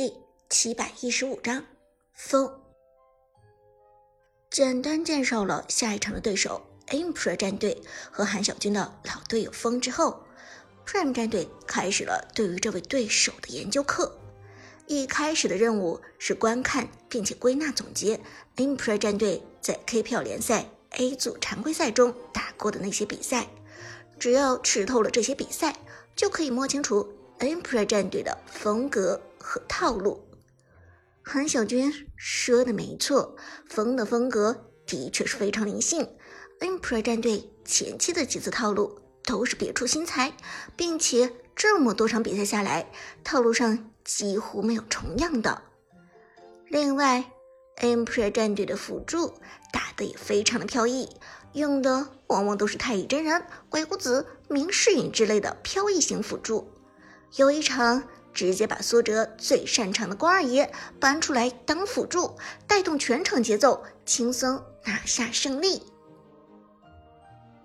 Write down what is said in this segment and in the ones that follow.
第七百一十五章风。简单介绍了下一场的对手 Emperor 战队和韩小军的老队友风之后，Prime 战队开始了对于这位对手的研究课。一开始的任务是观看并且归纳总结 Emperor 战队在 KPL 联赛 A 组常规赛中打过的那些比赛，只要吃透了这些比赛，就可以摸清楚 Emperor 战队的风格和套路。韩小军说的没错，风的风格的确是非常灵性。Emperor 战队前期的几次套路都是别出心裁，并且这么多场比赛下来，套路上。几乎没有重样的。另外，Emperor 战队的辅助打的也非常的飘逸，用的往往都是太乙真人、鬼谷子、明世隐之类的飘逸型辅助。有一场，直接把苏哲最擅长的关二爷搬出来当辅助，带动全场节奏，轻松拿下胜利。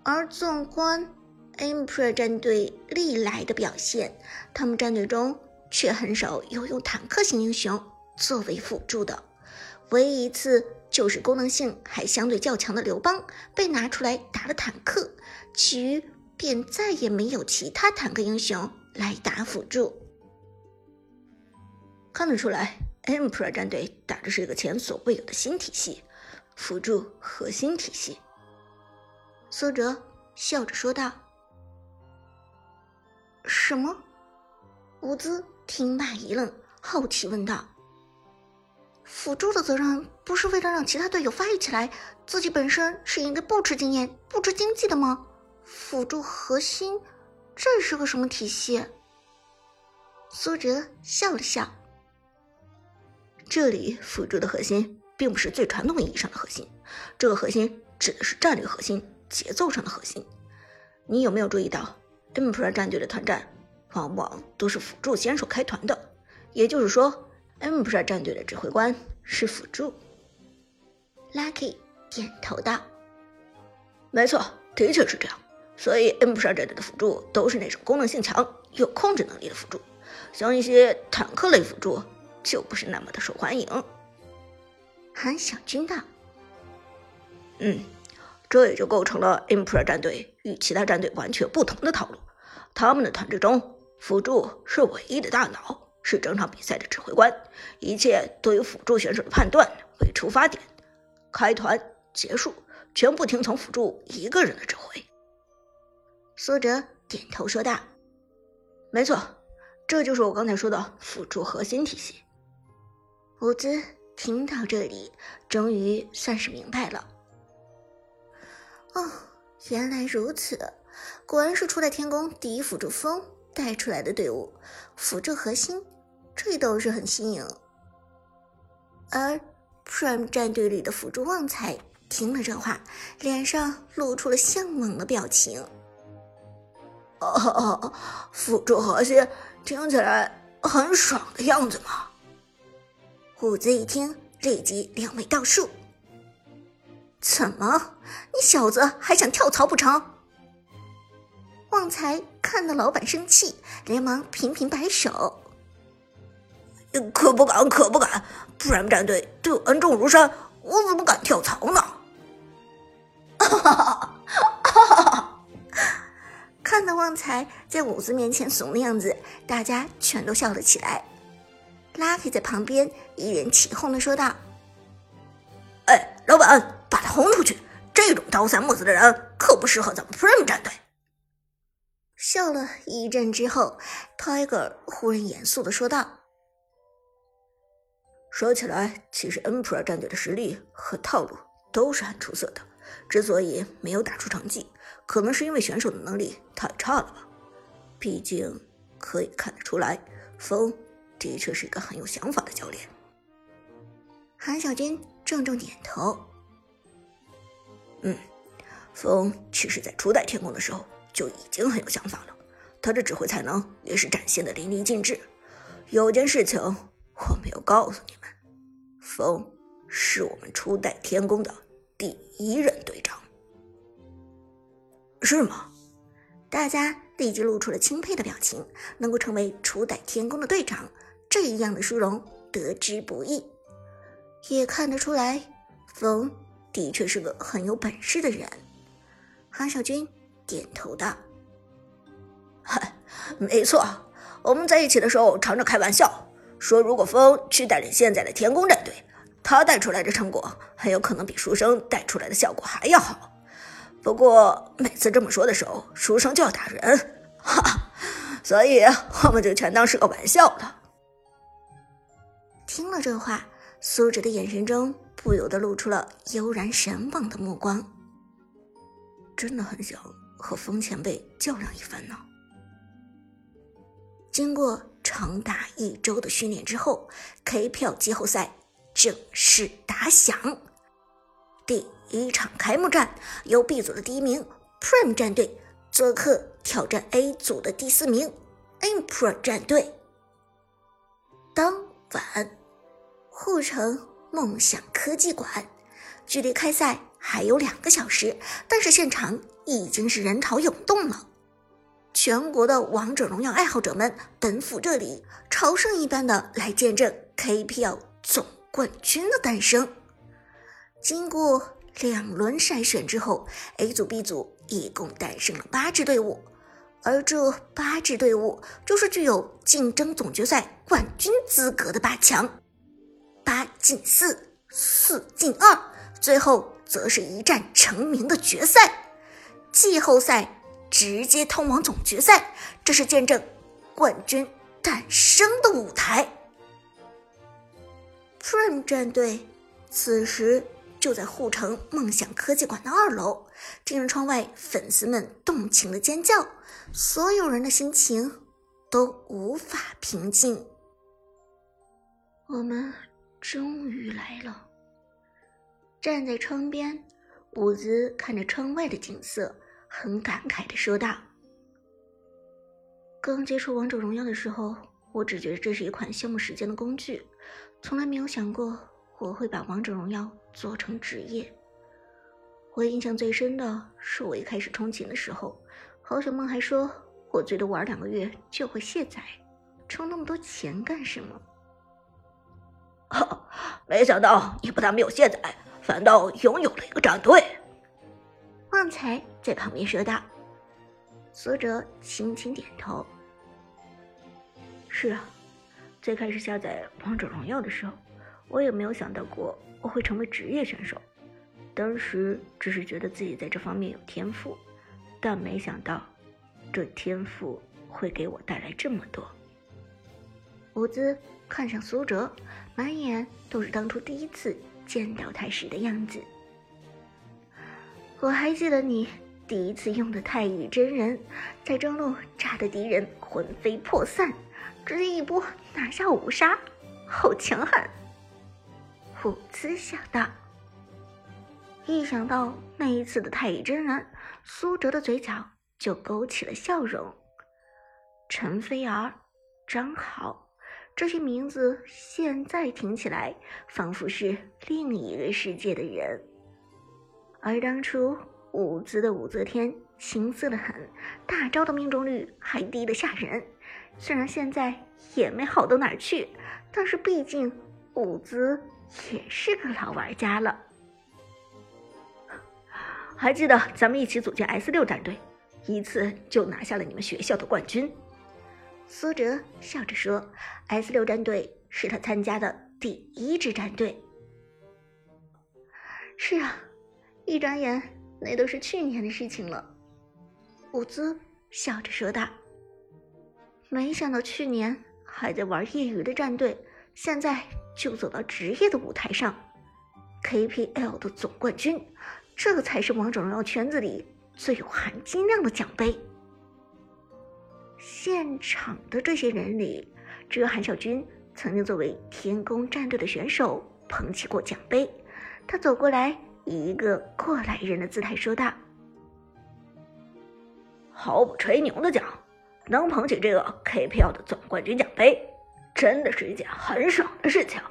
而纵观 Emperor 战队历来的表现，他们战队中。却很少有用坦克型英雄作为辅助的，唯一一次就是功能性还相对较强的刘邦被拿出来打了坦克，其余便再也没有其他坦克英雄来打辅助。看得出来，Emperor 战队打的是一个前所未有的新体系——辅助核心体系。苏哲笑着说道：“什么？伍兹？”听罢一愣，好奇问道：“辅助的责任不是为了让其他队友发育起来，自己本身是应该不吃经验、不吃经济的吗？辅助核心，这是个什么体系？”苏哲笑了笑：“这里辅助的核心并不是最传统意义上的核心，这个核心指的是战略核心、节奏上的核心。你有没有注意到 Emperor 战队的团战？”往往都是辅助先手开团的，也就是说，Emperor 战队的指挥官是辅助。Lucky 点头道：“没错，的确是这样。所以 Emperor 战队的辅助都是那种功能性强、有控制能力的辅助，像一些坦克类辅助就不是那么的受欢迎。”韩小军道：“嗯，这也就构成了 Emperor 战队与其他战队完全不同的套路，他们的团队中。”辅助是唯一的大脑，是整场比赛的指挥官，一切都以辅助选手的判断为出发点，开团结束全部听从辅助一个人的指挥。苏哲点头说道：“没错，这就是我刚才说的辅助核心体系。”伍兹听到这里，终于算是明白了。哦，原来如此，果然是初代天宫第一辅助风。带出来的队伍，辅助核心，这倒是很新颖。而 Prime 战队里的辅助旺财听了这话，脸上露出了向往的表情。哦哦，辅助核心听起来很爽的样子嘛。虎子一听，立即两眉倒竖。怎么，你小子还想跳槽不成？旺财看到老板生气，连忙频频摆手：“可不敢，可不敢！不然战队对我恩重如山，我怎么敢跳槽呢？”哈哈哈哈哈！看到旺财在伍子面前怂的样子，大家全都笑了起来。Lucky 在旁边一脸起哄的说道：“哎，老板，把他轰出去！这种刀三木四的人可不适合咱们 Prime 战队。”笑了一阵之后，Tiger 忽然严肃的说道：“说起来，其实 NPR 战队的实力和套路都是很出色的。之所以没有打出成绩，可能是因为选手的能力太差了吧。毕竟可以看得出来，风的确是一个很有想法的教练。”韩小军重重点头：“嗯，风其实在初代天宫的时候。”就已经很有想法了，他的指挥才能也是展现的淋漓尽致。有件事情我没有告诉你们，风是我们初代天宫的第一任队长，是吗？大家立即露出了钦佩的表情。能够成为初代天宫的队长，这样的殊荣得之不易。也看得出来，风的确是个很有本事的人。韩小军点头道：“嗨，没错，我们在一起的时候常常开玩笑，说如果风去带领现在的天宫战队，他带出来的成果很有可能比书生带出来的效果还要好。不过每次这么说的时候，书生就要打人，哈哈，所以我们就全当是个玩笑了。”听了这话。苏哲的眼神中不由得露出了悠然神往的目光，真的很想和风前辈较量一番呢。经过长达一周的训练之后，KPL 季后赛正式打响。第一场开幕战由 B 组的第一名 Prime 战队做客挑战 A 组的第四名 Impera 战队。当晚。护城梦想科技馆，距离开赛还有两个小时，但是现场已经是人潮涌动了。全国的王者荣耀爱好者们奔赴这里，朝圣一般的来见证 KPL 总冠军的诞生。经过两轮筛选之后，A 组、B 组一共诞生了八支队伍，而这八支队伍就是具有竞争总决赛冠军资格的八强。八进四，四进二，最后则是一战成名的决赛，季后赛直接通往总决赛，这是见证冠军诞生的舞台。Prime 战队此时就在护城梦想科技馆的二楼，听着窗外粉丝们动情的尖叫，所有人的心情都无法平静。我们。终于来了。站在窗边，伍兹看着窗外的景色，很感慨的说道：“刚接触王者荣耀的时候，我只觉得这是一款消磨时间的工具，从来没有想过我会把王者荣耀做成职业。我印象最深的是我一开始充钱的时候，郝小梦还说我最多玩两个月就会卸载，充那么多钱干什么？”哈 没想到你不但没有卸载，反倒拥有了一个战队。旺财在旁边说道。苏哲轻轻点头：“是啊，最开始下载王者荣耀的时候，我也没有想到过我会成为职业选手。当时只是觉得自己在这方面有天赋，但没想到这天赋会给我带来这么多。”伍兹看向苏哲。满眼都是当初第一次见到他时的样子。我还记得你第一次用的太乙真人，在中路炸得敌人魂飞魄散，直接一波拿下五杀，好强悍！虎兹想到。一想到那一次的太乙真人，苏哲的嘴角就勾起了笑容。陈飞儿，张好。这些名字现在听起来仿佛是另一个世界的人，而当初武兹的武则天青涩的很，大招的命中率还低得吓人。虽然现在也没好到哪儿去，但是毕竟武兹也是个老玩家了。还记得咱们一起组建 S 六战队，一次就拿下了你们学校的冠军。苏哲笑着说：“S 六战队是他参加的第一支战队。”是啊，一转眼那都是去年的事情了。”伍兹笑着说道。“没想到去年还在玩业余的战队，现在就走到职业的舞台上，KPL 的总冠军，这才是王者荣耀圈子里最有含金量的奖杯。”现场的这些人里，只有韩小军曾经作为天宫战队的选手捧起过奖杯。他走过来，以一个过来人的姿态说道：“毫不吹牛的讲，能捧起这个 KPL 的总冠军奖杯，真的是一件很爽的事情。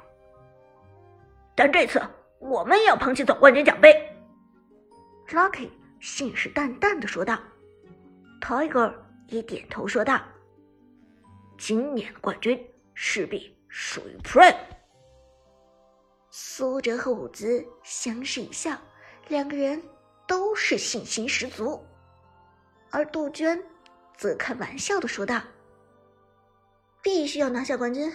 但这次我们也要捧起总冠军奖杯。”Lucky 信誓旦旦的说道：“Tiger。”也点头说道：“今年的冠军势必属于 Prime。苏哲和伍兹相视一笑，两个人都是信心十足，而杜鹃则开玩笑的说道：“必须要拿下冠军，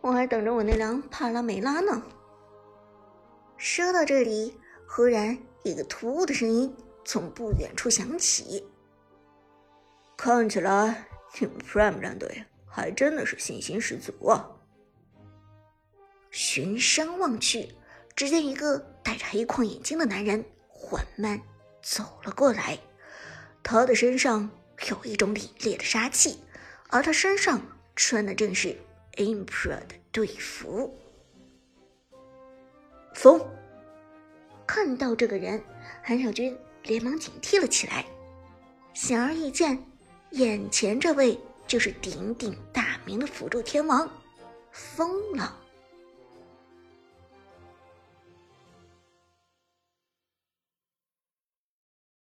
我还等着我那辆帕拉梅拉呢。”说到这里，忽然一个突兀的声音从不远处响起。看起来你们 Prime 战队还真的是信心十足啊！循声望去，只见一个戴着黑框眼镜的男人缓慢走了过来，他的身上有一种凛冽的杀气，而他身上穿的正是 Emperor 的队服。风看到这个人，韩小军连忙警惕了起来。显而易见，眼前这位就是鼎鼎大名的辅助天王，疯了。